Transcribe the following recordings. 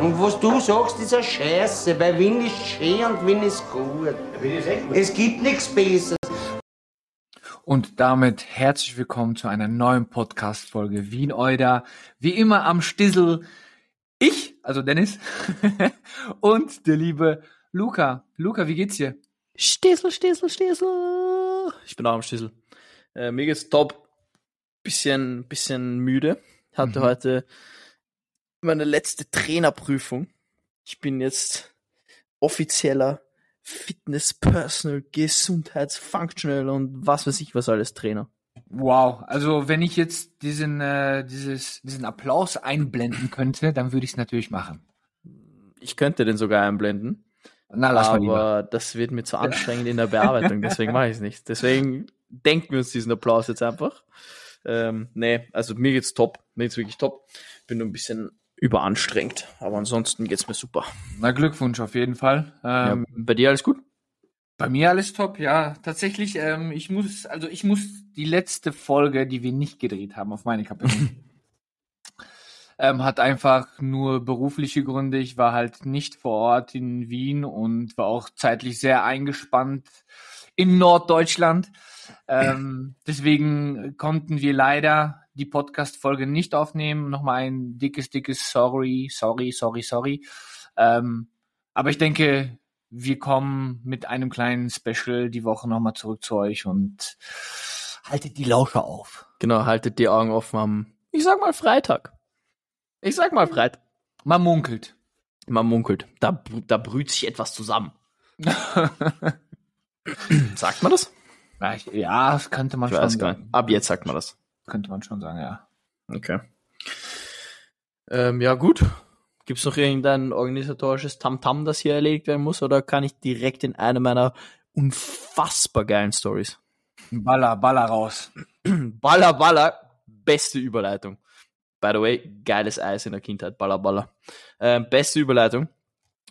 Und was du sagst, ist eine Scheiße, weil Wien ist schön und Wien ist gut. Es gibt nichts Besseres. Und damit herzlich willkommen zu einer neuen Podcast-Folge Wien Euda. Wie immer am Stissel ich, also Dennis, und der liebe Luca. Luca, wie geht's dir? Stissel, Stissel, Stissel. Ich bin auch am Stissel. Äh, mir geht's top. Bisschen, bisschen müde. Hatte Mhm. heute meine letzte Trainerprüfung. Ich bin jetzt offizieller Fitness Personal, Gesundheitsfunctional und was weiß ich was alles Trainer. Wow, also wenn ich jetzt diesen, äh, dieses, diesen Applaus einblenden könnte, dann würde ich es natürlich machen. Ich könnte den sogar einblenden, Na, lass mal lieber. aber das wird mir zu anstrengend in der Bearbeitung, deswegen mache ich es nicht. Deswegen denken wir uns diesen Applaus jetzt einfach. Ähm, nee, also mir geht's top, mir geht's wirklich top. Bin nur ein bisschen überanstrengt, aber ansonsten geht's mir super. Na, Glückwunsch auf jeden Fall. Ähm, ja, bei dir alles gut? Bei mir alles top, ja. Tatsächlich, ähm, ich muss, also ich muss die letzte Folge, die wir nicht gedreht haben, auf meine Kappe ähm, hat einfach nur berufliche Gründe. Ich war halt nicht vor Ort in Wien und war auch zeitlich sehr eingespannt in Norddeutschland. Ähm, deswegen konnten wir leider die Podcast-Folge nicht aufnehmen. Nochmal ein dickes, dickes Sorry, sorry, sorry, sorry. Ähm, aber ich denke, wir kommen mit einem kleinen Special die Woche nochmal zurück zu euch und haltet die Lauscher auf. Genau, haltet die Augen offen am, ich sag mal Freitag. Ich sag mal Freitag. Man munkelt. Man munkelt. Da, da brüht sich etwas zusammen. Sagt man das? Ja, das könnte man Ich schon sagen. Ab jetzt sagt man das. Könnte man schon sagen, ja. Okay. Ähm, ja, gut. Gibt's noch irgendein organisatorisches Tamtam, das hier erledigt werden muss, oder kann ich direkt in eine meiner unfassbar geilen Stories? Baller, Baller raus. Baller, Baller, beste Überleitung. By the way, geiles Eis in der Kindheit, Baller, Baller. Ähm, beste Überleitung.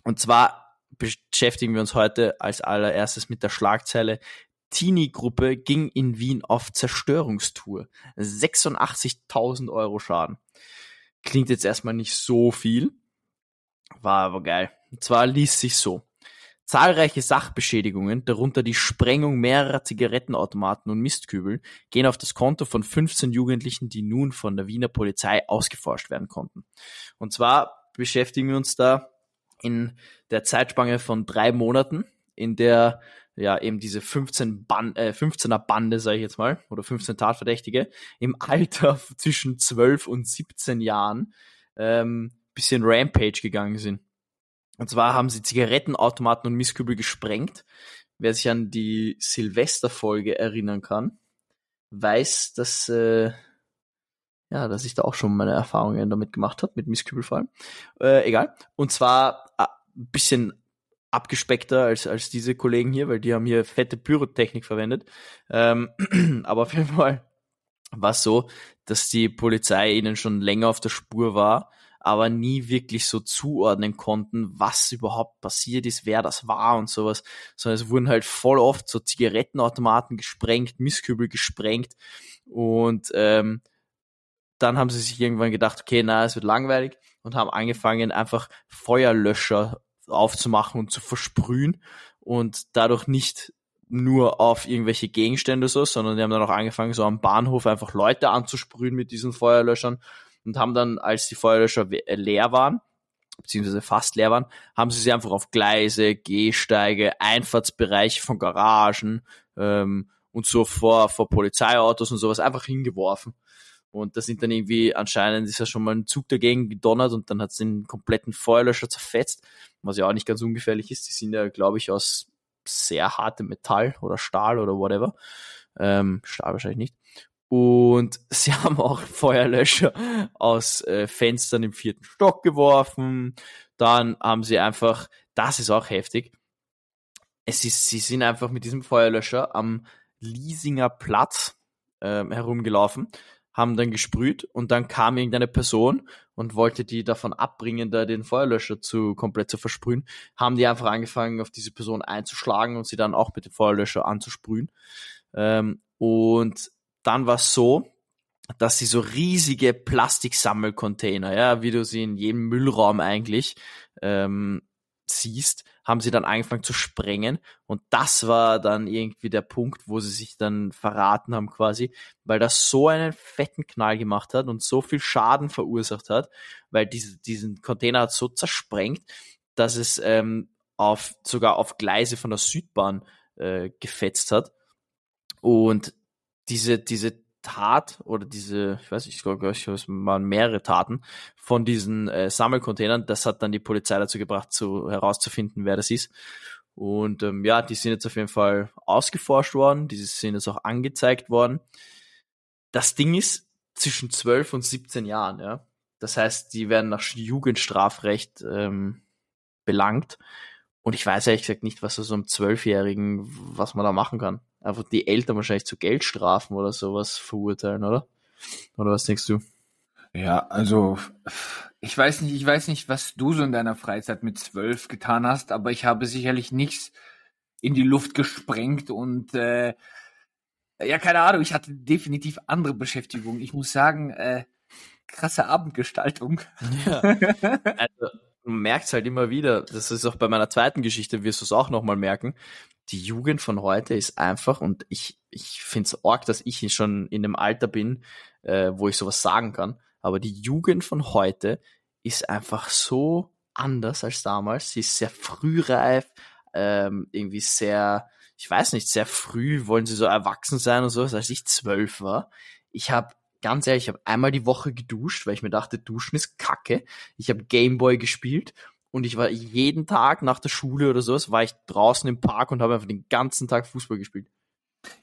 Und zwar beschäftigen wir uns heute als allererstes mit der Schlagzeile Teenie-Gruppe ging in Wien auf Zerstörungstour. 86.000 Euro Schaden. Klingt jetzt erstmal nicht so viel, war aber geil. Und zwar ließ sich so. Zahlreiche Sachbeschädigungen, darunter die Sprengung mehrerer Zigarettenautomaten und Mistkübel, gehen auf das Konto von 15 Jugendlichen, die nun von der Wiener Polizei ausgeforscht werden konnten. Und zwar beschäftigen wir uns da in der Zeitspanne von drei Monaten, in der ja eben diese 15 Ban äh, 15er Bande, sage ich jetzt mal, oder 15 Tatverdächtige im Alter zwischen 12 und 17 Jahren ähm, bisschen Rampage gegangen sind. Und zwar haben sie Zigarettenautomaten und Mistkübel gesprengt. Wer sich an die Silvesterfolge erinnern kann, weiß, dass äh, ja, dass ich da auch schon meine Erfahrungen damit gemacht habe, mit Mistkübel vor allem. Äh, egal. Und zwar ein bisschen abgespeckter als, als diese Kollegen hier, weil die haben hier fette Pyrotechnik verwendet. Ähm, aber auf jeden Fall war es so, dass die Polizei ihnen schon länger auf der Spur war, aber nie wirklich so zuordnen konnten, was überhaupt passiert ist, wer das war und sowas, sondern es wurden halt voll oft so Zigarettenautomaten gesprengt, Mistkübel gesprengt und ähm, dann haben sie sich irgendwann gedacht, okay, na, es wird langweilig und haben angefangen, einfach Feuerlöscher aufzumachen und zu versprühen und dadurch nicht nur auf irgendwelche Gegenstände so, sondern die haben dann auch angefangen, so am Bahnhof einfach Leute anzusprühen mit diesen Feuerlöschern und haben dann, als die Feuerlöscher äh, leer waren, beziehungsweise fast leer waren, haben sie sie einfach auf Gleise, Gehsteige, Einfahrtsbereiche von Garagen ähm, und so vor, vor Polizeiautos und sowas einfach hingeworfen. Und da sind dann irgendwie, anscheinend ist ja schon mal ein Zug dagegen gedonnert und dann hat es den kompletten Feuerlöscher zerfetzt, was ja auch nicht ganz ungefährlich ist. Die sind ja, glaube ich, aus sehr hartem Metall oder Stahl oder whatever. Ähm, Stahl wahrscheinlich nicht. Und sie haben auch Feuerlöscher aus äh, Fenstern im vierten Stock geworfen. Dann haben sie einfach, das ist auch heftig, es ist, sie sind einfach mit diesem Feuerlöscher am Liesinger Platz ähm, herumgelaufen, haben dann gesprüht und dann kam irgendeine Person und wollte die davon abbringen, da den Feuerlöscher zu komplett zu versprühen, haben die einfach angefangen, auf diese Person einzuschlagen und sie dann auch mit dem Feuerlöscher anzusprühen. Ähm, und dann war es so, dass sie so riesige Plastiksammelcontainer, ja, wie du sie in jedem Müllraum eigentlich ähm, siehst, haben sie dann angefangen zu sprengen. Und das war dann irgendwie der Punkt, wo sie sich dann verraten haben quasi, weil das so einen fetten Knall gemacht hat und so viel Schaden verursacht hat, weil diese, diesen Container hat so zersprengt, dass es ähm, auf, sogar auf Gleise von der Südbahn äh, gefetzt hat. Und diese, diese Tat oder diese, ich weiß nicht, ich glaube, es waren mehrere Taten von diesen äh, Sammelcontainern. Das hat dann die Polizei dazu gebracht, zu, herauszufinden, wer das ist. Und ähm, ja, die sind jetzt auf jeden Fall ausgeforscht worden, die sind jetzt auch angezeigt worden. Das Ding ist zwischen 12 und 17 Jahren, ja. Das heißt, die werden nach Jugendstrafrecht ähm, belangt. Und ich weiß ehrlich gesagt nicht, was so einem Zwölfjährigen, was man da machen kann einfach die Eltern wahrscheinlich zu Geldstrafen oder sowas verurteilen, oder? Oder was denkst du? Ja, also ich weiß nicht, ich weiß nicht, was du so in deiner Freizeit mit zwölf getan hast, aber ich habe sicherlich nichts in die Luft gesprengt und äh, ja, keine Ahnung, ich hatte definitiv andere Beschäftigungen. Ich muss sagen, äh, krasse Abendgestaltung. Ja. Also, du merkst halt immer wieder, das ist auch bei meiner zweiten Geschichte, wirst du es auch nochmal merken, die Jugend von heute ist einfach, und ich, ich finde es arg, dass ich schon in dem Alter bin, äh, wo ich sowas sagen kann, aber die Jugend von heute ist einfach so anders als damals. Sie ist sehr frühreif, ähm, irgendwie sehr, ich weiß nicht, sehr früh wollen sie so erwachsen sein und so, als ich zwölf war. Ich habe ganz ehrlich, ich habe einmal die Woche geduscht, weil ich mir dachte, duschen ist kacke. Ich habe Gameboy gespielt und ich war jeden Tag nach der Schule oder sowas, war ich draußen im Park und habe einfach den ganzen Tag Fußball gespielt.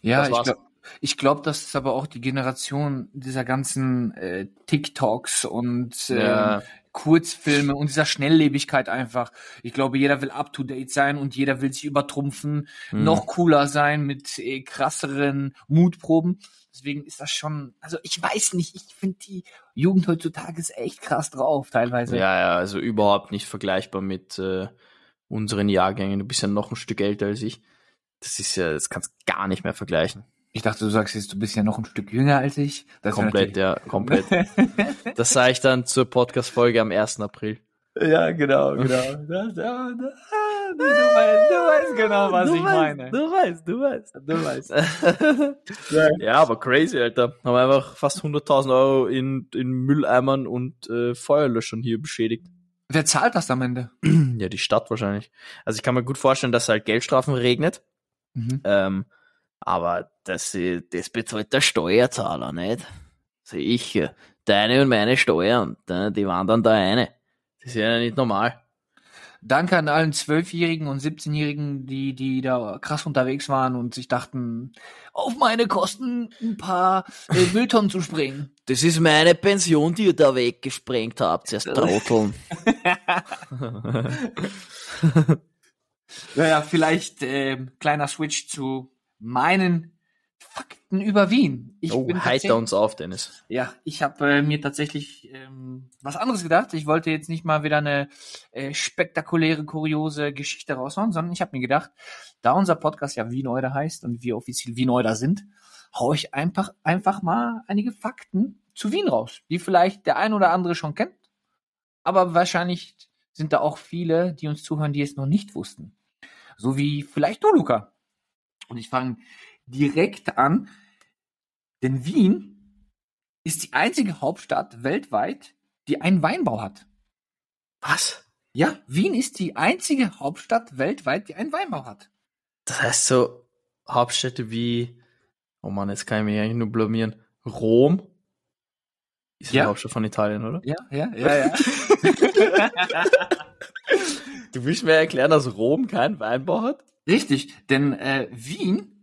Ja, ich glaube, ich glaube, das ist aber auch die Generation dieser ganzen äh, TikToks und äh, ja. Kurzfilme und dieser Schnelllebigkeit einfach. Ich glaube, jeder will up to date sein und jeder will sich übertrumpfen, hm. noch cooler sein mit äh, krasseren Mutproben. Deswegen ist das schon, also ich weiß nicht, ich finde die Jugend heutzutage ist echt krass drauf, teilweise. Ja, ja, also überhaupt nicht vergleichbar mit äh, unseren Jahrgängen. Du bist ja noch ein Stück älter als ich. Das ist ja, das kannst gar nicht mehr vergleichen. Ich dachte, du sagst jetzt, du bist ja noch ein Stück jünger als ich. Das komplett, ja, komplett. das sage ich dann zur Podcast-Folge am 1. April. Ja, genau, genau. Das, ja, das, du, weißt, du genau, was du ich weißt, meine. Du weißt, du weißt, du weißt. ja, aber crazy, Alter. Haben einfach fast 100.000 Euro in, in Mülleimern und äh, Feuerlöschern hier beschädigt. Wer zahlt das am Ende? ja, die Stadt wahrscheinlich. Also ich kann mir gut vorstellen, dass halt Geldstrafen regnet. Mhm. Ähm, aber das, das bezahlt der Steuerzahler, nicht? Sehe ich. Deine und meine Steuern, die waren dann da eine. Das ist ja nicht normal. Danke an allen Zwölfjährigen und 17-Jährigen, die, die da krass unterwegs waren und sich dachten, auf meine Kosten ein paar äh, Mülltonnen zu springen. Das ist meine Pension, die ihr da weggesprengt habt, erst Trotteln. naja, vielleicht äh, kleiner Switch zu meinen Fakten über Wien. Ich oh, heiter uns auf, Dennis. Ja, ich habe äh, mir tatsächlich ähm, was anderes gedacht. Ich wollte jetzt nicht mal wieder eine äh, spektakuläre, kuriose Geschichte raushauen, sondern ich habe mir gedacht, da unser Podcast ja Wieneuder heißt und wir offiziell Wieneuder sind, hau ich einfach, einfach mal einige Fakten zu Wien raus, die vielleicht der ein oder andere schon kennt, aber wahrscheinlich sind da auch viele, die uns zuhören, die es noch nicht wussten. So wie vielleicht du, Luca. Und ich fange direkt an, denn Wien ist die einzige Hauptstadt weltweit, die einen Weinbau hat. Was? Ja, Wien ist die einzige Hauptstadt weltweit, die einen Weinbau hat. Das heißt so Hauptstädte wie, oh Mann, jetzt kann ich mich eigentlich nur blamieren. Rom ist ja. die Hauptstadt von Italien, oder? Ja, ja, ja, ja. du willst mir erklären, dass Rom keinen Weinbau hat? Richtig, denn äh, Wien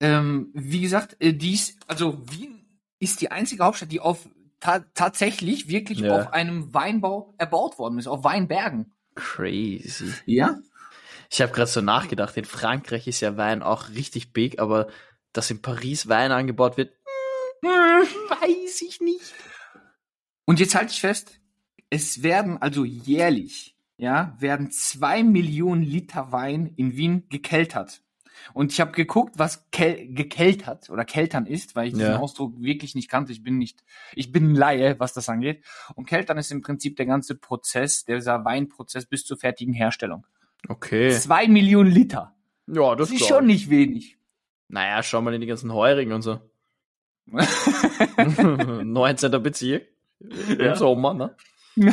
ähm, wie gesagt, äh, dies, also Wien ist die einzige Hauptstadt, die auf ta tatsächlich wirklich ja. auf einem Weinbau erbaut worden ist, auf Weinbergen. Crazy. Ja. Ich habe gerade so nachgedacht, in Frankreich ist ja Wein auch richtig big, aber dass in Paris Wein angebaut wird, hm, weiß ich nicht. Und jetzt halte ich fest, es werden also jährlich, ja, werden zwei Millionen Liter Wein in Wien gekeltert. Und ich habe geguckt, was kel gekeltert oder keltern ist, weil ich diesen Ja. Ausdruck wirklich nicht kannte. Ich bin nicht, ich bin Laie, was das angeht. Und keltern ist im Prinzip der ganze Prozess, dieser Weinprozess bis zur fertigen Herstellung. Okay. Zwei Millionen Liter. Ja, Das das ist schon ich. nicht wenig. Naja, schau mal in die ganzen Heurigen und so. 19. Bezirk. Im Sommer, ne?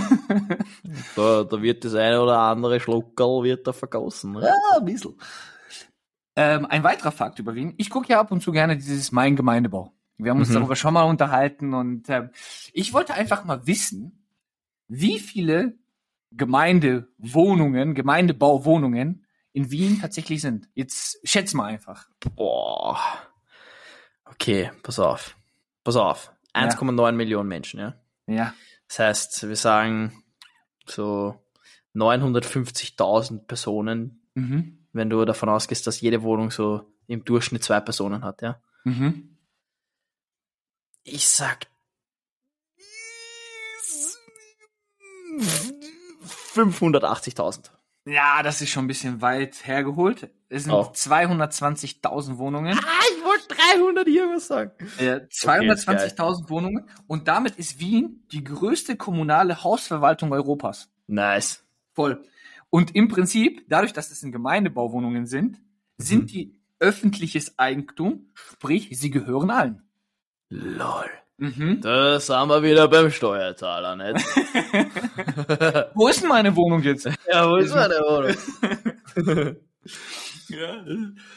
da, da wird das eine oder andere Schluckerl wird da vergossen. Ne? Ja, ein bisschen. Ähm, ein weiterer Fakt über Wien. Ich gucke ja ab und zu gerne dieses Mein Gemeindebau. Wir haben uns Mhm. darüber schon mal unterhalten und ähm, ich wollte einfach mal wissen, wie viele Gemeindewohnungen, Gemeindebauwohnungen in Wien tatsächlich sind. Jetzt schätz mal einfach. Boah. Okay, pass auf. Pass auf. 1,9 Millionen Menschen, ja. Ja. Das heißt, wir sagen so 950.000 Personen, Mhm. Wenn du davon ausgehst, dass jede Wohnung so im Durchschnitt zwei Personen hat, ja. Mhm. Ich sag 580.000. Ja, das ist schon ein bisschen weit hergeholt. Es sind Auch. 220.000 Wohnungen. Ah, ich wollte 300 irgendwas sagen. Äh, 220.000 Wohnungen. Und damit ist Wien die größte kommunale Hausverwaltung Europas. Nice. Voll. Und im Prinzip, dadurch, dass es in Gemeindebauwohnungen sind, sind Mhm. die öffentliches Eigentum, sprich, sie gehören allen. Lol. Mhm. Da sind wir wieder beim Steuerzahler, nicht? Wo ist denn meine Wohnung jetzt? ja, wo ist meine Wohnung?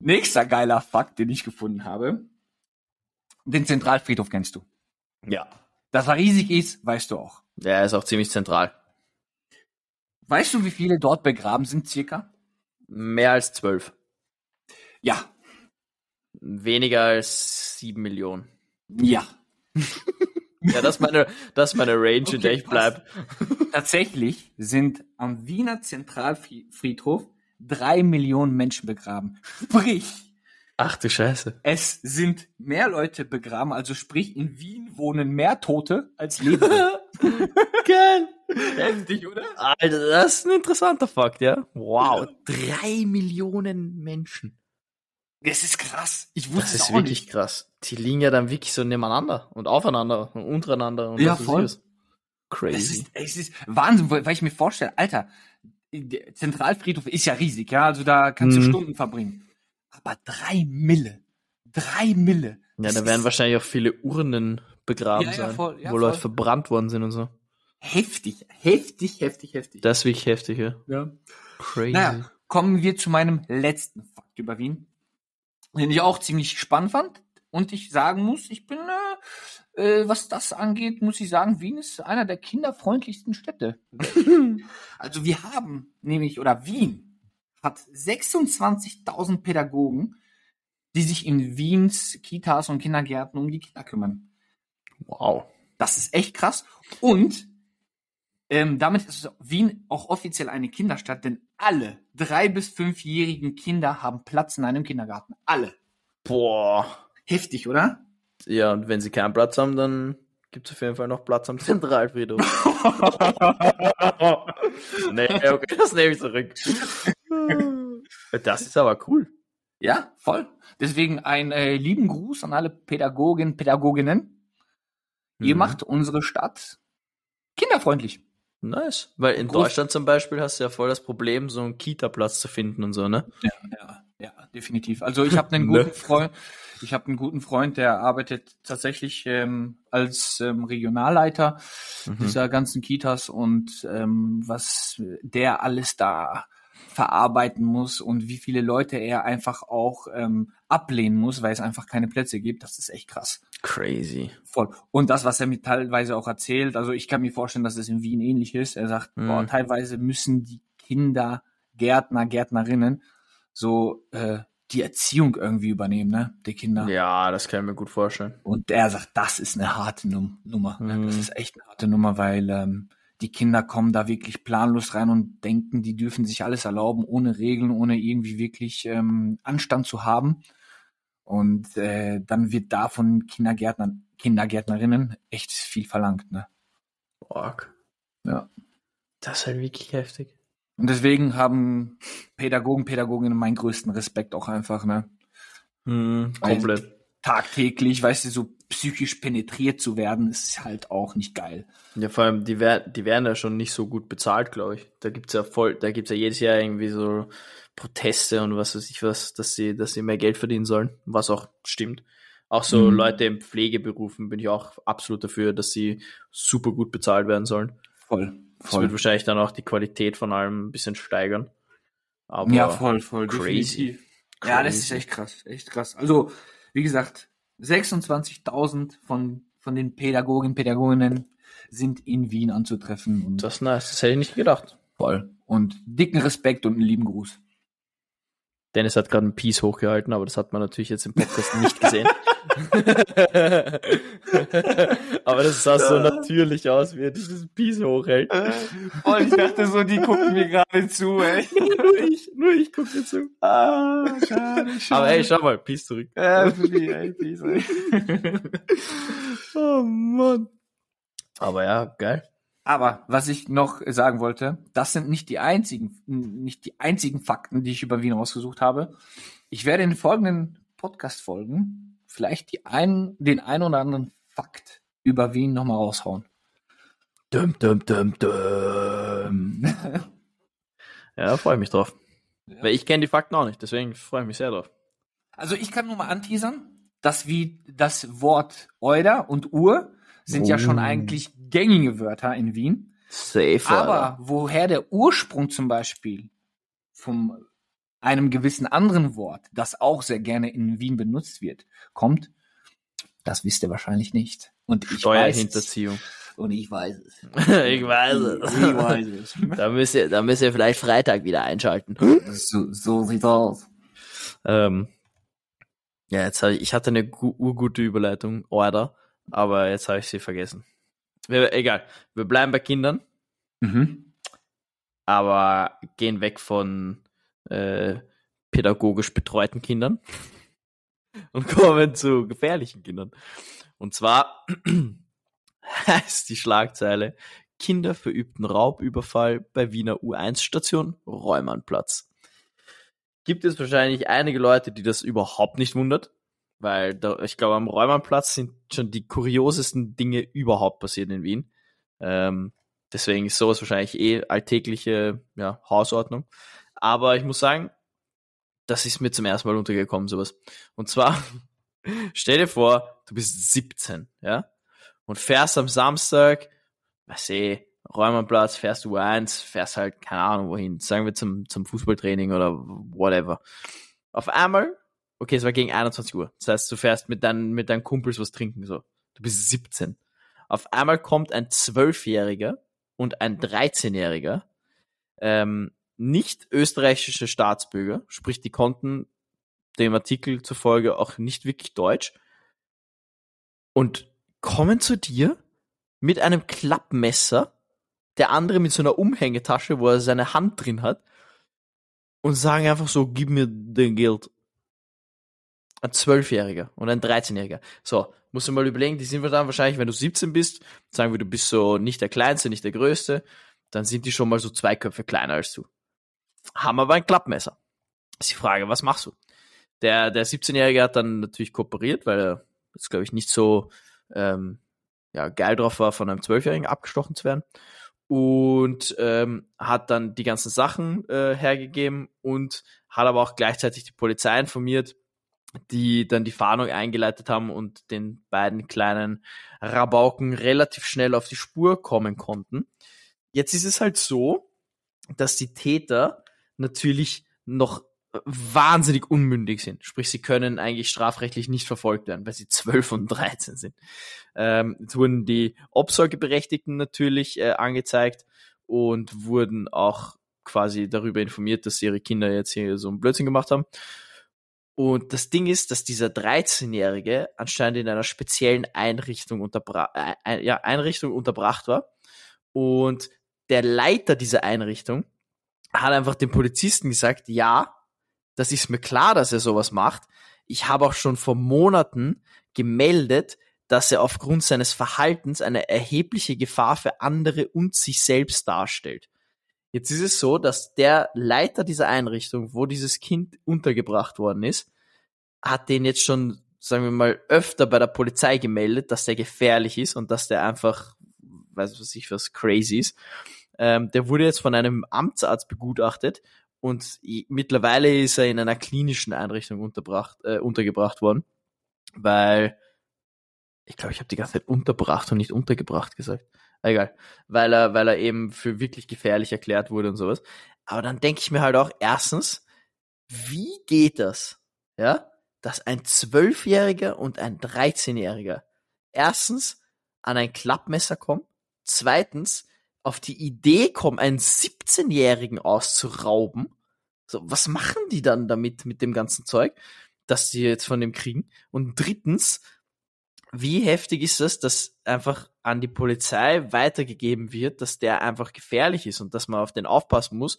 Nächster geiler Fakt, den ich gefunden habe. Den Zentralfriedhof kennst du. Ja. Dass er riesig ist, weißt du auch. Der ist auch ziemlich zentral. Weißt du, wie viele dort begraben sind, circa? Mehr als zwölf. Ja. Weniger als sieben Millionen. Ja. Ja, das ist meine, das ist meine Range, in der ich pass. bleib. Tatsächlich sind am Wiener Zentralfriedhof drei Millionen Menschen begraben. Sprich, Ach du Scheiße. es sind mehr Leute begraben, also sprich, in Wien wohnen mehr Tote als Lebende. Geil. Heftig, oder? Alter, das ist ein interessanter Fakt, ja? Wow. Drei Millionen Menschen. Das ist krass. Ich wusste Das ist wirklich nicht. krass. Die liegen ja dann wirklich so nebeneinander und aufeinander und untereinander und Ja, voll. ich was. Es Crazy. ist, es ist Wahnsinn, weil ich mir vorstelle, Alter, der Zentralfriedhof ist ja riesig, ja, also da kannst du Mhm. Stunden verbringen. Aber drei Mille. Drei Mille. Ja, Das da ist werden wahrscheinlich auch viele Urnen begraben Ja, ja, sein, voll, ja, wo Leute voll. verbrannt worden sind und so. Heftig, heftig, heftig, heftig. Das ist wirklich heftig, ja. ja. Crazy. Naja, kommen wir zu meinem letzten Fakt über Wien, den ich auch ziemlich spannend fand. Und ich sagen muss, ich bin, äh, äh, was das angeht, muss ich sagen, Wien ist einer der kinderfreundlichsten Städte. also wir haben nämlich, oder Wien hat 26.000 Pädagogen, die sich in Wiens Kitas und Kindergärten um die Kinder kümmern. Wow. Das ist echt krass. Und ähm, damit ist Wien auch offiziell eine Kinderstadt, denn alle drei- bis fünfjährigen Kinder haben Platz in einem Kindergarten. Alle. Boah. Heftig, oder? Ja, und wenn sie keinen Platz haben, dann gibt es auf jeden Fall noch Platz am Zentralfriedhof. nee, okay, das nehme ich zurück. Das ist aber cool. Ja, voll. Deswegen ein äh, lieben Gruß an alle Pädagogen, Pädagoginnen. Ihr Mhm. macht unsere Stadt kinderfreundlich. Nice. Weil in Groß- Deutschland zum Beispiel hast du ja voll das Problem, so einen Kita-Platz zu finden und so, ne? Ja, ja, definitiv. Also ich habe einen Ne? guten Freund, ich habe einen guten Freund, der arbeitet tatsächlich ähm, als ähm, Regionalleiter Mhm. dieser ganzen Kitas und ähm, was der alles da verarbeiten muss und wie viele Leute er einfach auch ähm, ablehnen muss, weil es einfach keine Plätze gibt, das ist echt krass. Crazy. Voll. Und das, was er mir teilweise auch erzählt, also ich kann mir vorstellen, dass es in Wien ähnlich ist. Er sagt, Mhm. boah, teilweise müssen die Kinder, Gärtner, Gärtnerinnen so äh, die Erziehung irgendwie übernehmen, ne? Die Kinder. Ja, das kann ich mir gut vorstellen. Und er sagt, das ist eine harte Num Nummer. Ne? Das Mhm. ist echt eine harte Nummer, weil ähm, die Kinder kommen da wirklich planlos rein und denken, die dürfen sich alles erlauben, ohne Regeln, ohne irgendwie wirklich ähm, Anstand zu haben. Und äh, dann wird da von Kindergärtnern, Kindergärtnerinnen echt viel verlangt. Ne? Org. Ja. Das ist halt wirklich heftig. Und deswegen haben Pädagogen, Pädagoginnen meinen größten Respekt auch einfach, ne? Mhm, komplett. Tagtäglich, weißt du, so psychisch penetriert zu werden, ist halt auch nicht geil. Ja, vor allem, die, werden, die werden ja schon nicht so gut bezahlt, glaube ich. Da gibt's ja voll, da gibt's ja jedes Jahr irgendwie so Proteste und was weiß ich was, dass sie, dass sie mehr Geld verdienen sollen, was auch stimmt. Auch so Mhm. Leute im Pflegeberufen bin ich auch absolut dafür, dass sie super gut bezahlt werden sollen. Voll. Das wird wahrscheinlich dann auch die Qualität von allem ein bisschen steigern. Aber ja, voll, voll. crazy. definitiv. Ja, das ist Crazy. echt krass, echt krass. Also, wie gesagt, 26.000 von, von den Pädagogen, Pädagoginnen sind in Wien anzutreffen und das ist nice, das hätte ich nicht gedacht. voll. Und dicken Respekt und einen lieben Gruß. Dennis hat gerade ein Piece hochgehalten, aber das hat man natürlich jetzt im Podcast nicht gesehen. aber das sah so natürlich aus, wie er dieses Piece hochhält. Voll, ich dachte so, die gucken mir gerade zu, ey. nur ich, nur ich gucke dir zu. Ah, schade, schade. Aber hey, schau mal, Piece zurück. Ja, für die, ey, peace, ey. Oh Mann. Aber ja, geil. Aber was ich noch sagen wollte, das sind nicht die einzigen, nicht die einzigen Fakten, die ich über Wien rausgesucht habe. Ich werde in den folgenden Podcast-Folgen vielleicht die einen, den einen oder anderen Fakt über Wien nochmal raushauen. Dum, dum, dum, dum. Ja, da freue ich mich drauf. Weil ich kenne die Fakten auch nicht, deswegen freue ich mich sehr drauf. Also ich kann nur mal anteasern, dass wie das Wort Euder und Uhr sind ja schon Oh. eigentlich gängige Wörter in Wien. Safe, Aber woher der Ursprung zum Beispiel von einem gewissen anderen Wort, das auch sehr gerne in Wien benutzt wird, kommt, das wisst ihr wahrscheinlich nicht. Und ich weiß es. Steuerhinterziehung. Und ich weiß es. ich weiß es. Ich weiß es. Da müsst ihr, da müsst ihr vielleicht Freitag wieder einschalten. so, so sieht's aus. Ähm, ja, jetzt habe ich, ich hatte eine gu urgute Überleitung, Order, aber jetzt habe ich sie vergessen. Wir, egal, wir bleiben bei Kindern, Mhm. aber gehen weg von äh, pädagogisch betreuten Kindern und kommen zu gefährlichen Kindern. Und zwar heißt die Schlagzeile Kinder verübten Raubüberfall bei Wiener U1-Station Räumannplatz. Gibt es wahrscheinlich einige Leute, die das überhaupt nicht wundert, weil da, ich glaube, am Räumannplatz sind schon die kuriosesten Dinge überhaupt passiert in Wien. Ähm, deswegen ist sowas wahrscheinlich eh alltägliche ja, Hausordnung. Aber ich muss sagen, das ist mir zum ersten Mal untergekommen, sowas. Und zwar, stell dir vor, du bist 17, ja, und fährst am Samstag, weiß eh, Räumannplatz, fährst du eins, fährst halt, keine Ahnung wohin, sagen wir zum, zum Fußballtraining oder whatever. Auf einmal, okay, es war gegen 21 Uhr, das heißt, du fährst mit deinen, mit deinen Kumpels was trinken, so. Du bist 17. Auf einmal kommt ein Zwölfjähriger und ein 13-Jähriger, ähm, nicht österreichische Staatsbürger, sprich, die konnten dem Artikel zufolge auch nicht wirklich Deutsch und kommen zu dir mit einem Klappmesser, der andere mit so einer Umhängetasche, wo er seine Hand drin hat und sagen einfach so, gib mir den Geld. Ein Zwölfjähriger und ein 13-Jähriger. So, musst du mal überlegen, die sind dann wahrscheinlich, wenn du 17 bist, sagen wir, du bist so nicht der Kleinste, nicht der Größte, dann sind die schon mal so zwei Köpfe kleiner als du. Haben aber ein Klappmesser. Ist die Frage, was machst du? Der, der 17-Jährige hat dann natürlich kooperiert, weil er jetzt, glaube ich, nicht so ähm, ja, geil drauf war, von einem Zwölfjährigen abgestochen zu werden. Und ähm, hat dann die ganzen Sachen äh, hergegeben und hat aber auch gleichzeitig die Polizei informiert, die dann die Fahndung eingeleitet haben und den beiden kleinen Rabauken relativ schnell auf die Spur kommen konnten. Jetzt ist es halt so, dass die Täter natürlich noch wahnsinnig unmündig sind. Sprich, sie können eigentlich strafrechtlich nicht verfolgt werden, weil sie 12 und 13 sind. Ähm, jetzt wurden die Obsorgeberechtigten natürlich äh, angezeigt und wurden auch quasi darüber informiert, dass ihre Kinder jetzt hier so einen Blödsinn gemacht haben. Und das Ding ist, dass dieser 13-Jährige anscheinend in einer speziellen Einrichtung, unterbra äh, ja, Einrichtung unterbracht war. Und der Leiter dieser Einrichtung hat einfach dem Polizisten gesagt, ja, das ist mir klar, dass er sowas macht. Ich habe auch schon vor Monaten gemeldet, dass er aufgrund seines Verhaltens eine erhebliche Gefahr für andere und sich selbst darstellt. Jetzt ist es so, dass der Leiter dieser Einrichtung, wo dieses Kind untergebracht worden ist, hat den jetzt schon, sagen wir mal, öfter bei der Polizei gemeldet, dass der gefährlich ist und dass der einfach, weiß was ich was, crazy ist. Ähm, der wurde jetzt von einem Amtsarzt begutachtet und mittlerweile ist er in einer klinischen Einrichtung unterbracht, äh, untergebracht worden, weil ich glaube, ich habe die ganze Zeit unterbracht und nicht untergebracht gesagt. Egal, weil er, weil er eben für wirklich gefährlich erklärt wurde und sowas. Aber dann denke ich mir halt auch, erstens, wie geht das, ja, dass ein Zwölfjähriger und ein 13-Jähriger erstens an ein Klappmesser kommen, zweitens auf die Idee kommen, einen 17-Jährigen auszurauben. So, was machen die dann damit, mit dem ganzen Zeug, dass die jetzt von dem kriegen? Und drittens, wie heftig ist das, dass einfach an die Polizei weitergegeben wird, dass der einfach gefährlich ist und dass man auf den aufpassen muss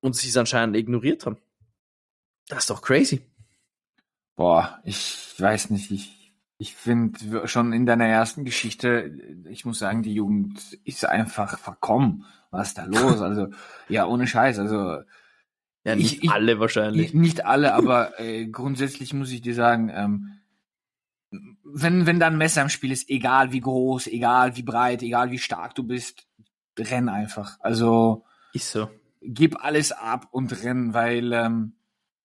und sie es anscheinend ignoriert haben. Das ist doch crazy. Boah, ich weiß nicht, ich, ich finde schon in deiner ersten Geschichte, ich muss sagen, die Jugend ist einfach verkommen. Was ist da los? Also, ja, ohne Scheiß, also. Ja, nicht ich, alle wahrscheinlich. Nicht alle, aber äh, grundsätzlich muss ich dir sagen, ähm, wenn, wenn da ein Messer im Spiel ist, egal wie groß, egal wie breit, egal wie stark du bist, renn einfach. Also ist so. Gib alles ab und renn, weil ähm,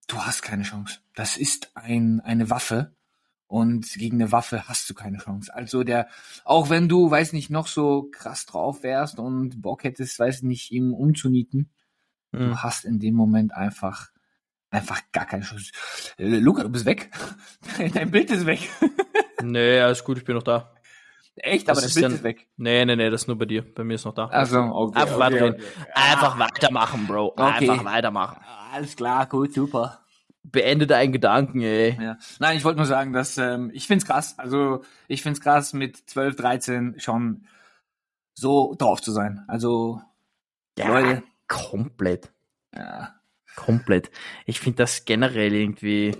du hast keine Chance. Das ist ein, eine Waffe und gegen eine Waffe hast du keine Chance. Also der, auch wenn du, weiß nicht, noch so krass drauf wärst und Bock hättest, weiß nicht, ihm umzunieten, mhm. du hast in dem Moment einfach einfach gar keine Chance. Äh, Luca, du bist weg. Dein Bild ist weg. nee, alles gut, ich bin noch da. Echt, aber das, das Bild dann, ist weg. Nee, nee, nee, das ist nur bei dir. Bei mir ist noch da. Also, okay. Einfach, okay, okay. Einfach weitermachen, Bro. Okay. Einfach weitermachen. Alles klar, gut, super. Beende deinen Gedanken, ey. Ja. Nein, ich wollte nur sagen, dass ähm, ich find's krass. Also ich find's krass, mit 12, 13 schon so drauf zu sein. Also ja, Leute. Komplett. Ja. Komplett. Ich finde das generell irgendwie,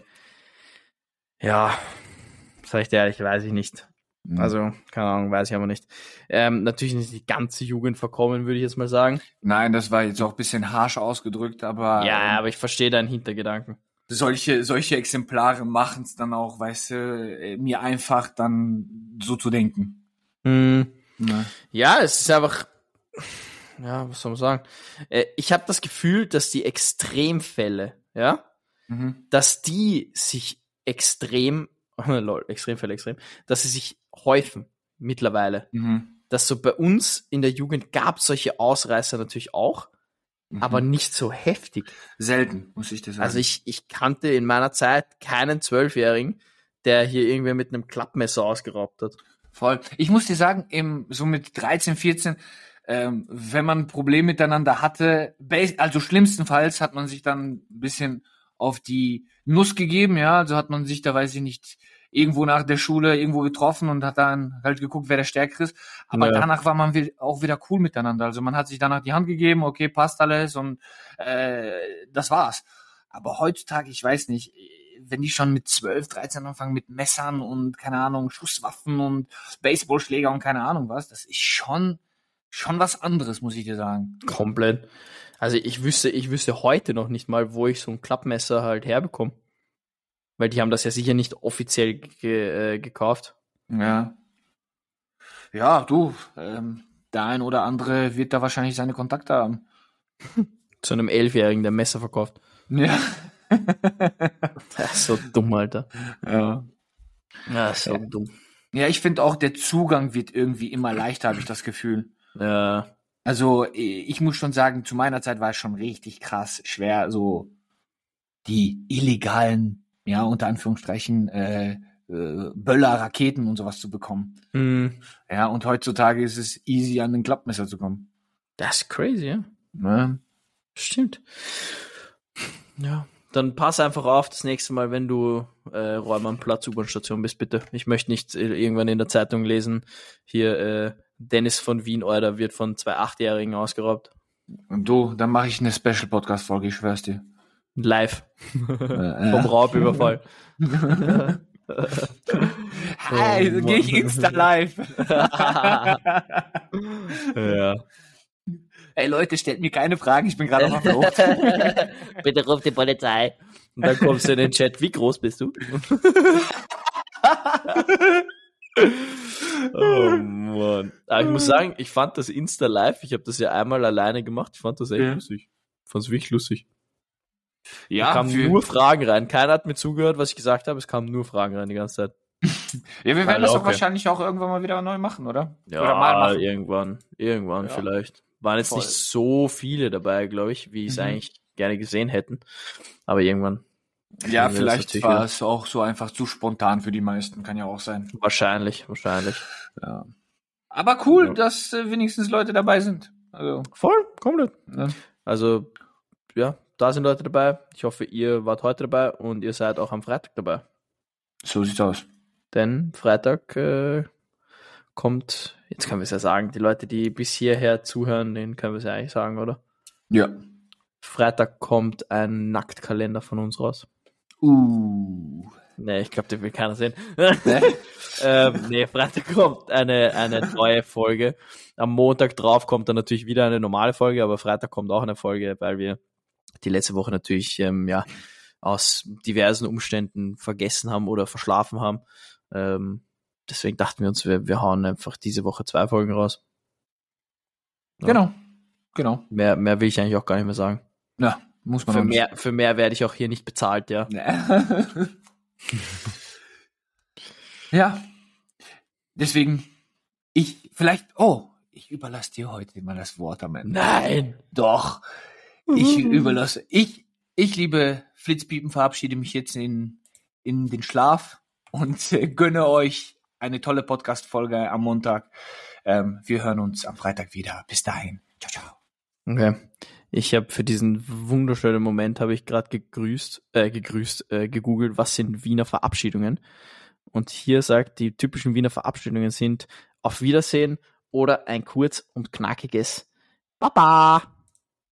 ja, sag ich dir ehrlich, weiß ich nicht. Mhm. Also, keine Ahnung, weiß ich aber nicht. Ähm, natürlich nicht die ganze Jugend verkommen, würde ich jetzt mal sagen. Nein, das war jetzt auch ein bisschen harsch ausgedrückt, aber. Ja, ähm, aber ich verstehe deinen Hintergedanken. Solche, solche Exemplare machen es dann auch, weißt du, äh, mir einfach dann so zu denken. Mhm. Ja, es ist einfach ja, was soll man sagen? Äh, ich habe das Gefühl, dass die Extremfälle, ja, mhm. dass die sich extrem, lol, Extremfälle, extrem, dass sie sich häufen mittlerweile. Mhm. Dass so bei uns in der Jugend gab solche Ausreißer natürlich auch, mhm. aber nicht so heftig. Selten, muss ich dir sagen. Also ich, ich kannte in meiner Zeit keinen Zwölfjährigen, der hier irgendwer mit einem Klappmesser ausgeraubt hat. Voll. Ich muss dir sagen, im, so mit 13, 14, ähm, wenn man ein Problem miteinander hatte, also schlimmstenfalls hat man sich dann ein bisschen auf die Nuss gegeben, ja, also hat man sich da, weiß ich nicht, irgendwo nach der Schule irgendwo getroffen und hat dann halt geguckt, wer der Stärkere ist. Aber naja. danach war man auch wieder cool miteinander. Also man hat sich danach die Hand gegeben, okay, passt alles und äh, das war's. Aber heutzutage, ich weiß nicht, wenn die schon mit 12, 13 anfangen mit Messern und keine Ahnung, Schusswaffen und Baseballschläger und keine Ahnung was, das ist schon schon was anderes, muss ich dir sagen. Komplett. Also ich wüsste, ich wüsste heute noch nicht mal, wo ich so ein Klappmesser halt herbekomme. Weil die haben das ja sicher nicht offiziell ge äh, gekauft. Ja. Ja, du, ähm, der ein oder andere wird da wahrscheinlich seine Kontakte haben. Zu einem Elfjährigen, der Messer verkauft. Ja. so dumm, Alter. Ja. Ja, so ja. dumm. Ja, ich finde auch, der Zugang wird irgendwie immer leichter, habe ich das Gefühl. Ja. Also ich muss schon sagen, zu meiner Zeit war es schon richtig krass schwer, so die illegalen, ja, unter Anführungsstrichen, äh, äh, Böller, Raketen und sowas zu bekommen. Mhm. Ja, und heutzutage ist es easy, an den Klappmesser zu kommen. Das ist crazy, ja. ja. Stimmt. Ja. Dann pass einfach auf das nächste Mal, wenn du äh, Räumer Platz U-Bahn-Station bist, bitte. Ich möchte nicht äh, irgendwann in der Zeitung lesen, hier äh, Dennis von Wien, Euler, wird von zwei Achtjährigen ausgeraubt. Und du, dann mache ich eine Special-Podcast-Folge, ich schwör's dir. Live. Äh, Vom Raubüberfall. Hi, oh, gehe ich Insta live. ja. Ey Leute, stellt mir keine Fragen, ich bin gerade auf der. Bitte ruf die Polizei. Und dann kommst du in den Chat, wie groß bist du? Oh Mann. Aber ich muss sagen, ich fand das Insta Live, ich habe das ja einmal alleine gemacht, ich fand das echt Ja. lustig. Ich fand es wirklich lustig. Da Ja, kamen für, nur Fragen rein. Keiner hat mir zugehört, was ich gesagt habe. Es kamen nur Fragen rein die ganze Zeit. ja, wir werden Alle das okay. wahrscheinlich auch irgendwann mal wieder neu machen, oder? Ja, Oder mal machen. irgendwann. Irgendwann Ja. vielleicht. Waren jetzt Voll. nicht so viele dabei, glaube ich, wie es Mhm. eigentlich gerne gesehen hätten. Aber irgendwann. Ja, vielleicht war es auch so einfach zu spontan für die meisten, kann ja auch sein. Wahrscheinlich, wahrscheinlich. Ja. Aber cool, Ja. dass äh, wenigstens Leute dabei sind. Also, Voll, komplett. ne? Also, ja, da sind Leute dabei. Ich hoffe, ihr wart heute dabei und ihr seid auch am Freitag dabei. so sieht's aus. Denn Freitag äh, kommt, jetzt können wir es ja sagen, die Leute, die bis hierher zuhören, denen können wir es ja eigentlich sagen, oder? Ja. Freitag kommt ein Nacktkalender von uns raus. Uh. Nee, ich glaube, den will keiner sehen. Ne? ähm, nee, Freitag kommt eine, eine neue Folge. Am Montag drauf kommt dann natürlich wieder eine normale Folge, aber Freitag kommt auch eine Folge, weil wir die letzte Woche natürlich ähm, ja aus diversen Umständen vergessen haben oder verschlafen haben. Ähm, deswegen dachten wir uns, wir, wir hauen einfach diese Woche zwei Folgen raus. Ja. Genau. Genau. Mehr, mehr will ich eigentlich auch gar nicht mehr sagen. Ja, muss man Für mehr, für mehr werde ich auch hier nicht bezahlt, ja. ja. Deswegen, ich, vielleicht, oh, ich überlasse dir heute mal das Wort am Ende. Nein! Doch. Ich überlasse, ich, ich liebe Flitzpiepen, verabschiede mich jetzt in, in den Schlaf und äh, gönne euch eine tolle Podcast-Folge am Montag. Ähm, wir hören uns am Freitag wieder. Bis dahin. Ciao, ciao. Okay. Ich habe für diesen wunderschönen Moment habe ich gerade gegrüßt, äh, gegrüßt, äh, gegoogelt, was sind Wiener Verabschiedungen? Und hier sagt, die typischen Wiener Verabschiedungen sind auf Wiedersehen oder ein kurz und knackiges Baba.